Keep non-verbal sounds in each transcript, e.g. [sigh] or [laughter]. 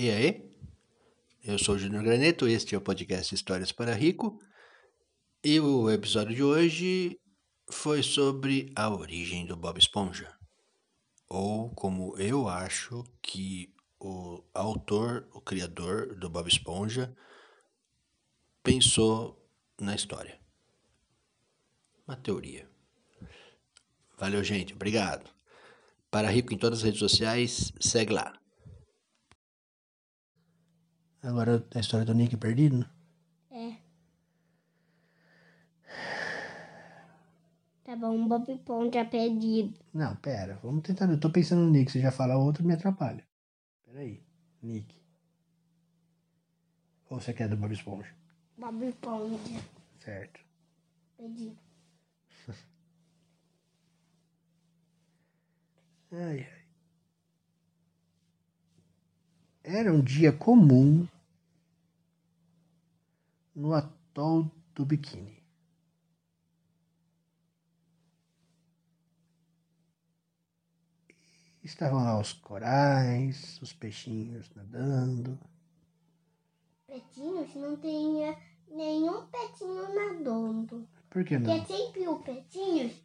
E aí? Eu sou o Júnior Graneto, este é o podcast Histórias para Rico. E o episódio de hoje foi sobre a origem do Bob Esponja. Ou como eu acho que o autor, o criador do Bob Esponja pensou na história. Uma teoria. Valeu, gente. Obrigado. Para Rico em todas as redes sociais, segue lá. Agora a história do Nick perdido? É. Tá bom, Bob Esponja perdido. Não, pera. Vamos tentar. Eu tô pensando no Nick. Você já fala outro, me atrapalha. Peraí. Nick. Ou você quer do Bob Esponja? Bob Esponja Certo. perdido. [laughs] Ai, ai. Era um dia comum no atol do Biquíni. Estavam lá os corais, os peixinhos nadando. Petinhos não tinha nenhum petinho nadando. Por que não? Porque sempre o petinhos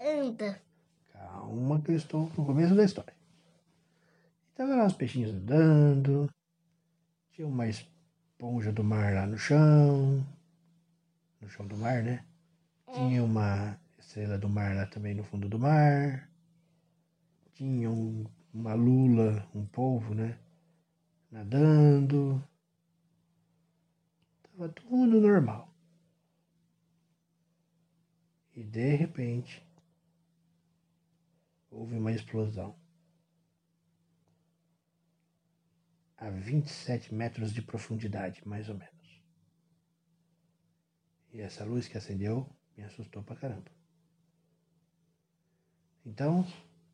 anda. Calma que eu estou no começo da história. Estavam lá os peixinhos andando. Tinha uma esponja do mar lá no chão. No chão do mar, né? Tinha uma estrela do mar lá também no fundo do mar. Tinha um- uma lula, um polvo, né? Nadando. Tava tudo normal. E de repente houve uma explosão. A 27 metros de profundidade, mais ou menos. E essa luz que acendeu me assustou pra caramba. Então,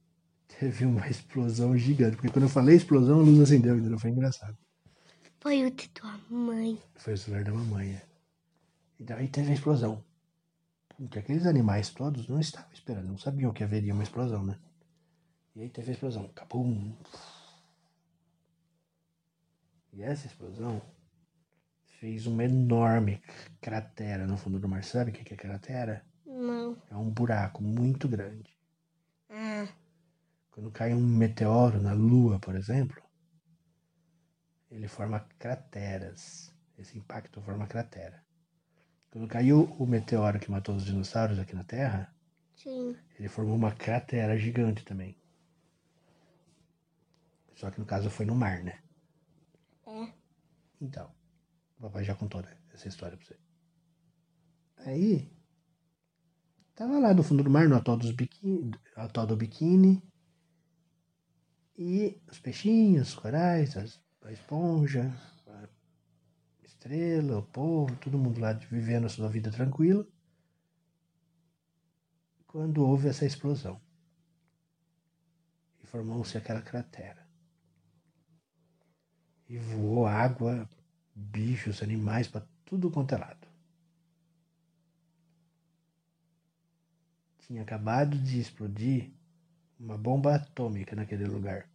[laughs] teve uma explosão gigante. Porque quando eu falei explosão, a luz acendeu, entendeu? Foi engraçado. Foi o de tua mãe. Foi o celular da mamãe. é. Então aí teve a explosão. Porque aqueles animais todos não estavam esperando, não sabiam que haveria uma explosão, né? E aí teve a explosão. Capum. E essa explosão fez uma enorme cratera no fundo do mar. Sabe o que é cratera? Não. É um buraco muito grande. Ah, Quando cai um meteoro na Lua, por exemplo, ele forma crateras. Esse impacto forma cratera. Quando caiu o meteoro que matou os dinossauros aqui na Terra, sim. ele formou uma cratera gigante também. Só que no caso foi no mar, né? Então, o papai já contou né, essa história pra você. Aí, tava lá no fundo do mar, no atol, dos biquíni, atol do biquíni, e os peixinhos, os corais, as- a esponja, a estrela, o povo, todo mundo lá vivendo a sua vida tranquila, quando houve essa explosão. E formou-se aquela cratera. E voou água, bichos, animais, para tudo quanto é lado. Tinha acabado de explodir uma bomba atômica naquele lugar.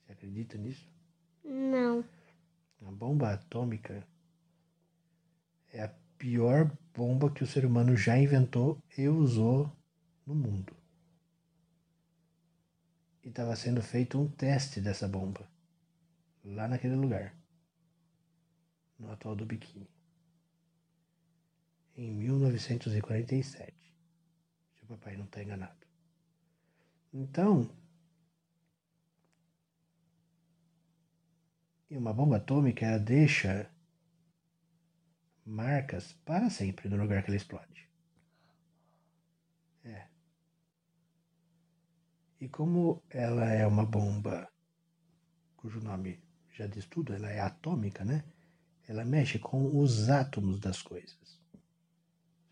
Você acredita nisso? Não. A bomba atômica é a pior bomba que o ser humano já inventou e usou no mundo. E estava sendo feito um teste dessa bomba lá naquele lugar, no atual do biquíni, em 1947. Se o papai não está enganado. Então, E uma bomba atômica ela deixa marcas para sempre no lugar que ela explode. É. E como ela é uma bomba cujo nome já diz tudo, ela é atômica, né? Ela mexe com os átomos das coisas.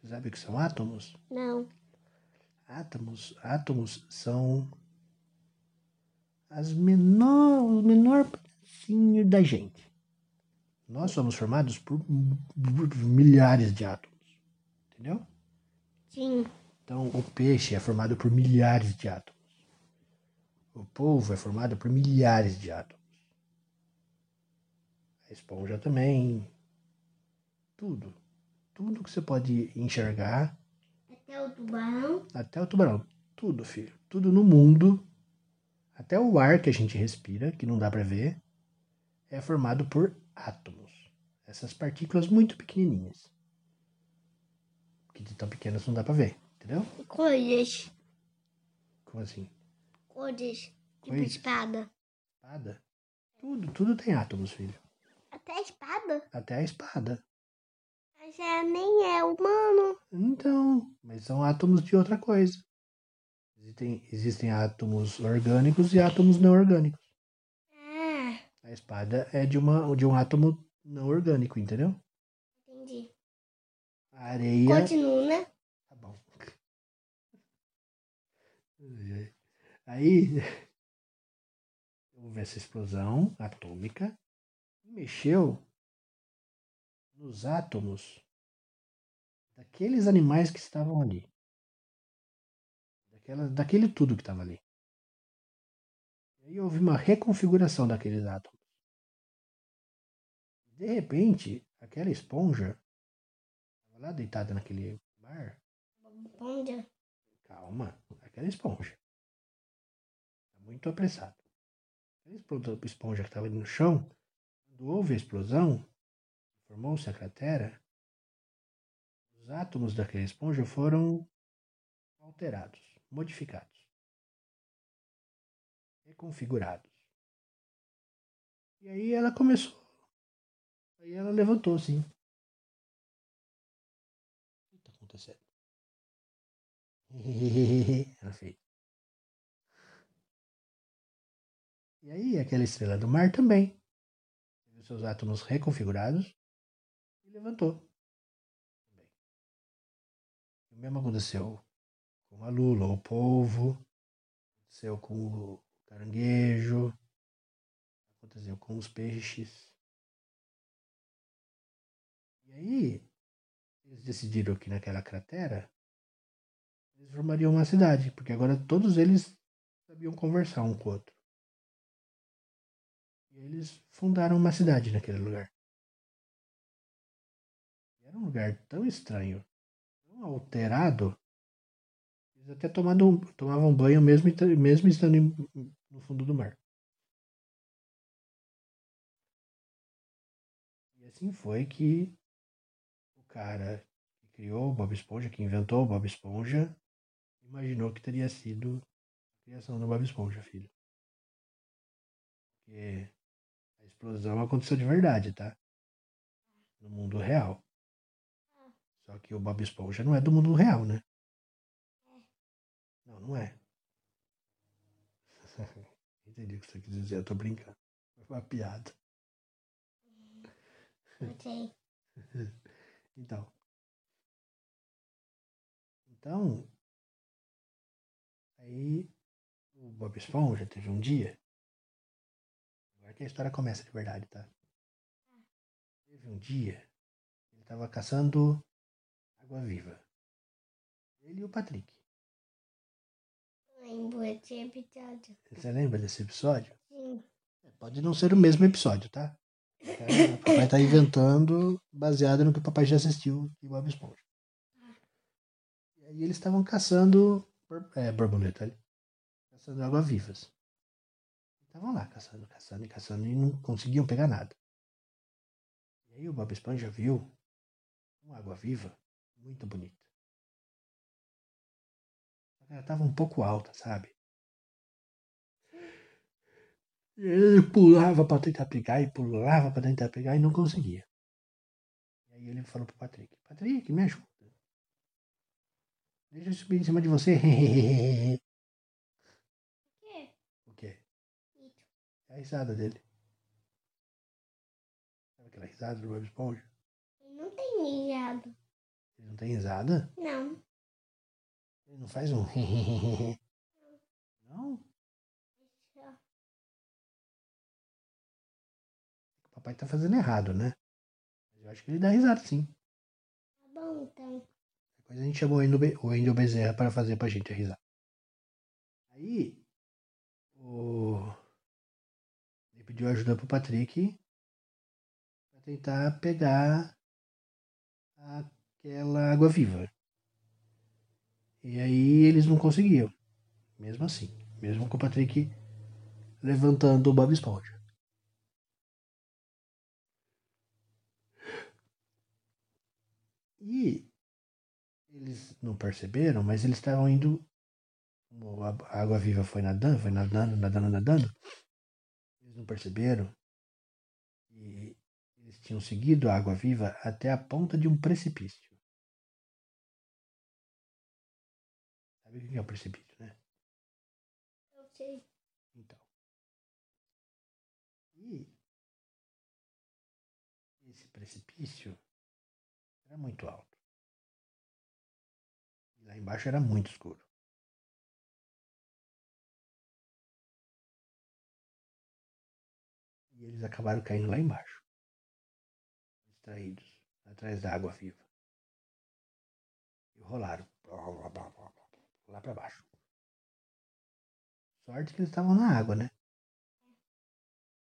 Você sabe o que são átomos? Não. Átomos, átomos são as menor, o menor pedacinho da gente. Nós somos formados por milhares de átomos. Entendeu? Sim. Então, o peixe é formado por milhares de átomos. O polvo é formado por milhares de átomos. A esponja também. Tudo. Tudo que você pode enxergar. Até o tubarão. Até o tubarão. Tudo, filho. Tudo no mundo. Até o ar que a gente respira, que não dá para ver, é formado por átomos. Essas partículas muito pequenininhas. Que de tão pequenas não dá para ver, entendeu? Coisas. Como assim? Coisas. Tipo Coisas. espada. Espada? Tudo, tudo tem átomos, filho. Até a espada. Até a espada. Mas é, nem é humano. Então, mas são átomos de outra coisa. Existem, existem átomos orgânicos e átomos não orgânicos. Ah, A espada é de, uma, de um átomo não orgânico, entendeu? entendi. A areia. Continua, né? Tá bom. [laughs] Aí [laughs] houve essa explosão atômica e mexeu nos átomos daqueles animais que estavam ali. Daquela, daquele tudo que estava ali. E aí houve uma reconfiguração daqueles átomos. De repente, aquela esponja estava lá deitada naquele mar. Esponja. Calma, aquela esponja. Muito apressado. Esplo- esponja que estava ali no chão, quando houve a explosão, formou-se a cratera, os átomos daquela esponja foram alterados, modificados, reconfigurados. E aí ela começou. Aí ela levantou assim. O que está acontecendo? [laughs] Ela fez. E aí, aquela estrela do mar também teve seus átomos reconfigurados e levantou. O mesmo aconteceu com a lula, o polvo, aconteceu com o caranguejo, aconteceu com os peixes. E aí, eles decidiram que naquela cratera eles formariam uma cidade, porque agora todos eles sabiam conversar um com o outro. Eles fundaram uma cidade naquele lugar. Era um lugar tão estranho, tão alterado, eles até tomavam, tomavam banho mesmo, mesmo estando em- no fundo do mar. E assim foi que o cara que criou o Bob Esponja, que inventou o Bob Esponja, imaginou que teria sido a criação do Bob Esponja, filho. Porque explosão aconteceu de verdade, tá? No mundo real. Só que o Bob Esponja não é do mundo real, né? Não, não é. [laughs] Entendi o que você quis dizer, eu tô brincando. Foi uma piada. Sei. [laughs] Então. Então. Aí o Bob Esponja teve um dia. Que a história começa de verdade, tá? Teve um dia. Ele tava caçando água viva. Ele e o Patrick. Lembro esse episódio. Você lembra desse episódio? Sim. Pode não ser o mesmo episódio, tá? É, o papai tá inventando baseado no que o papai já assistiu de Bob Esponja. E aí eles estavam caçando é, borboleta ali. Caçando água-vivas. Estavam lá caçando, caçando e caçando e não conseguiam pegar nada. E aí o Bob Esponja viu uma água-viva muito bonita. Ela tava um pouco alta, sabe? E ele pulava pra tentar pegar e pulava pra tentar pegar e não conseguia. E aí ele falou pro Patrick: Patrick, me ajuda. Deixa eu subir em cima de você. [laughs] O quê? o quê? Isso. É a risada dele. Sabe aquela risada do Bob Esponja? Ele não tem mijado. Ele não tem risada? Não. Ele não faz um. [laughs] não? Só. O papai tá fazendo errado, né? Mas eu acho que ele dá risada sim. Tá bom, então. Depois a gente chamou o Wendel Be- o Wendel Bezerra para fazer pra gente a risada. Aí, o pediu ajuda pro Patrick para tentar pegar aquela água viva. E aí eles não conseguiam, mesmo assim, mesmo com o Patrick levantando o Bob Esponja. E eles não perceberam, mas eles estavam indo. A água viva foi nadando, foi nadando, nadando, nadando. Não perceberam. E eles tinham seguido a água viva até a ponta de um precipício. Sabe o que é o precipício, né? Eu sei. Então. E esse precipício era muito alto. E lá embaixo era muito escuro. Eles acabaram caindo lá embaixo. Distraídos, atrás da água viva. E rolaram lá para baixo. Sorte que eles estavam na água, né?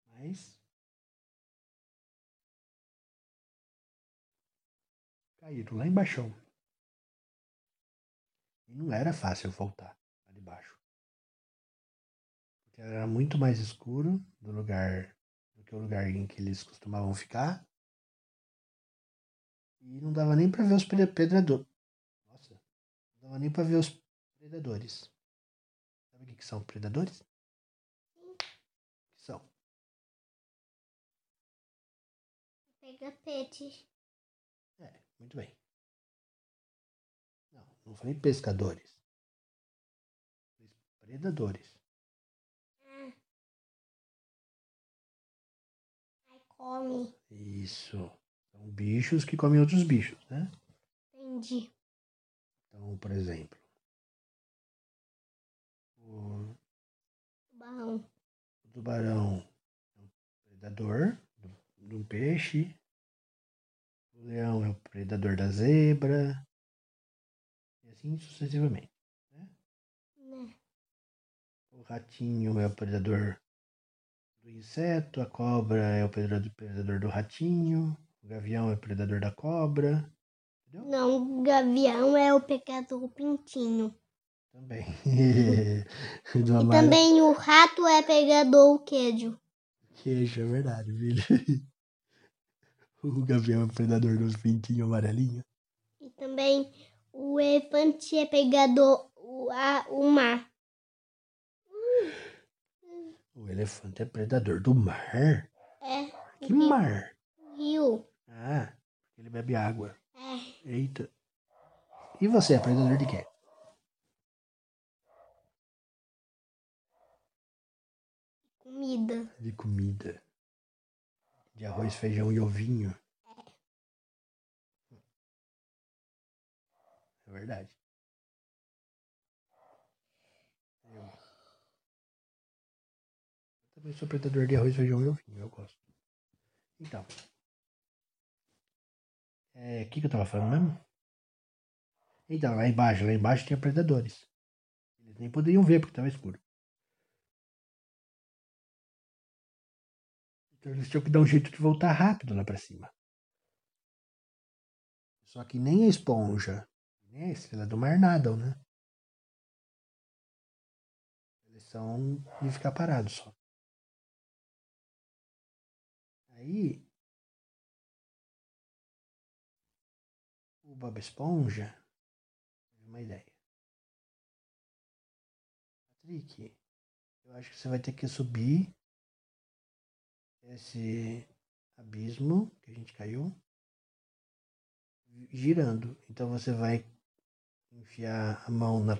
Mas caíram lá embaixo. E não era fácil voltar lá de baixo. Porque era muito mais escuro do lugar que o lugar em que eles costumavam ficar. E não dava nem para ver os predadores. Nossa, não dava nem para ver os predadores. Sabe o que são predadores? Sim. O que são? Pega peixe. É, muito bem. Não, não falei pescadores. Falei predadores. Come. Isso. São bichos que comem outros bichos, né? Entendi. Então, por exemplo, o Tubarão. o tubarão é um predador do- de um peixe. O leão é o predador da zebra. E assim sucessivamente. Né? O ratinho é o predador do inseto, a cobra é o predador, do ratinho, o gavião é o predador da cobra. Entendeu? Não, o gavião é o pecador do pintinho. Também. [laughs] E também o rato é pegador do queijo. Queijo, é verdade, filho. [laughs] O gavião é o predador dos pintinhos amarelinhos. E também o elefante é pegador o, a, o mar. O elefante é predador do mar. É. Que mar? Rio. Ah, porque ele bebe água. É. Eita. E você é predador de quê? Comida. De comida. De arroz, feijão e ovinho. É verdade. Eu, eu também sou predador de arroz, feijão e ovinho. Eu gosto. Então. É, o que, que eu tava falando mesmo? Então, lá embaixo, lá embaixo tinha predadores. Eles nem poderiam ver porque estava escuro. Então eles tinham que dar um jeito de voltar rápido lá pra cima. Só que nem a esponja, nem a estrela do mar nadam, né? Eles são de ficar parados só. Aí o Bob Esponja uma ideia. Patrick, eu acho que você vai ter que subir esse abismo que a gente caiu girando. Então você vai enfiar a mão na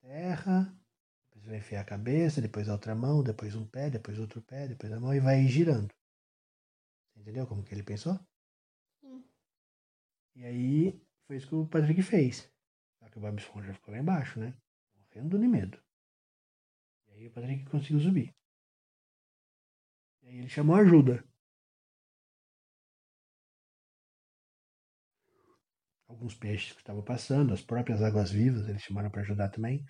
terra, depois vai enfiar a cabeça, depois a outra mão, depois um pé, depois outro pé, depois a mão e vai girando. Entendeu como que ele pensou? Sim. E aí foi isso que o Patrick fez. Só que o Bob Esponja ficou lá embaixo, né? Morrendo de medo. E aí o Patrick conseguiu subir. E aí ele chamou ajuda. Alguns peixes que estavam passando, as próprias águas vivas, eles chamaram para ajudar também.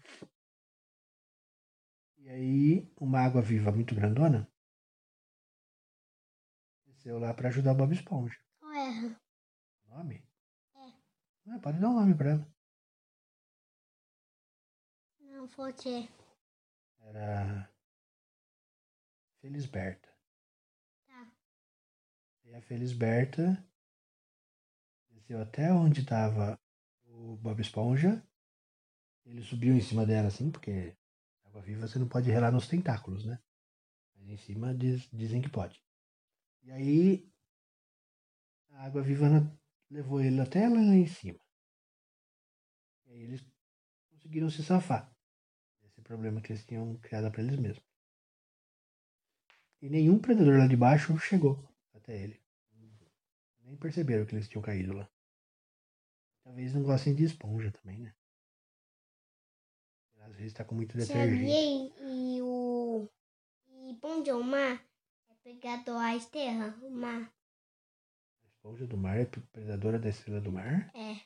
E aí, uma água viva muito grandona nasceu lá pra ajudar o Bob Esponja. Qual é? Nome? É. Ah, pode dar um nome pra ela. Não, pode. Era. Felisberta. Tá. E a Felisberta desceu até onde estava o Bob Esponja. Ele subiu em cima dela, assim, porque água viva você não pode relar nos tentáculos, né? Mas em cima diz- dizem que pode. E aí a água viva levou ele até lá em cima. E aí eles conseguiram se safar desse problema que eles tinham criado para eles mesmos. E nenhum predador lá de baixo chegou até ele. Nem perceberam que eles tinham caído lá. Talvez não gostem de esponja também, né? Às vezes tá com muito detergente. Sabia e o. E Bom de Mar pegador a estrela, o mar. A esponja do mar é predadora da estrela do mar? É,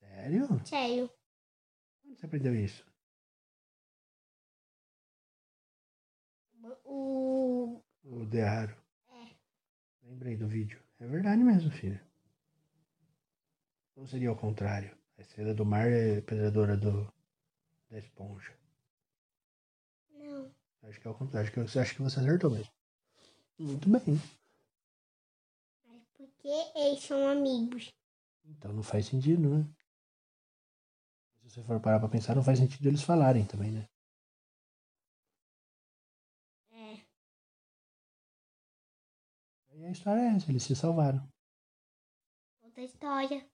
Sério? sério. Onde você aprendeu isso? O. O Dearo. É. Lembrei do vídeo. É verdade mesmo, filho. Ou seria ao contrário? A estrela do mar é predadora do, da esponja. Não. Acho que é ao contrário. Acho que, você acho que você acertou mesmo. Muito bem. Mas porque eles são amigos. Então não faz sentido, né? Se você for parar pra pensar, não faz sentido eles falarem também, né? É. E a história é essa, eles se salvaram. Outra história.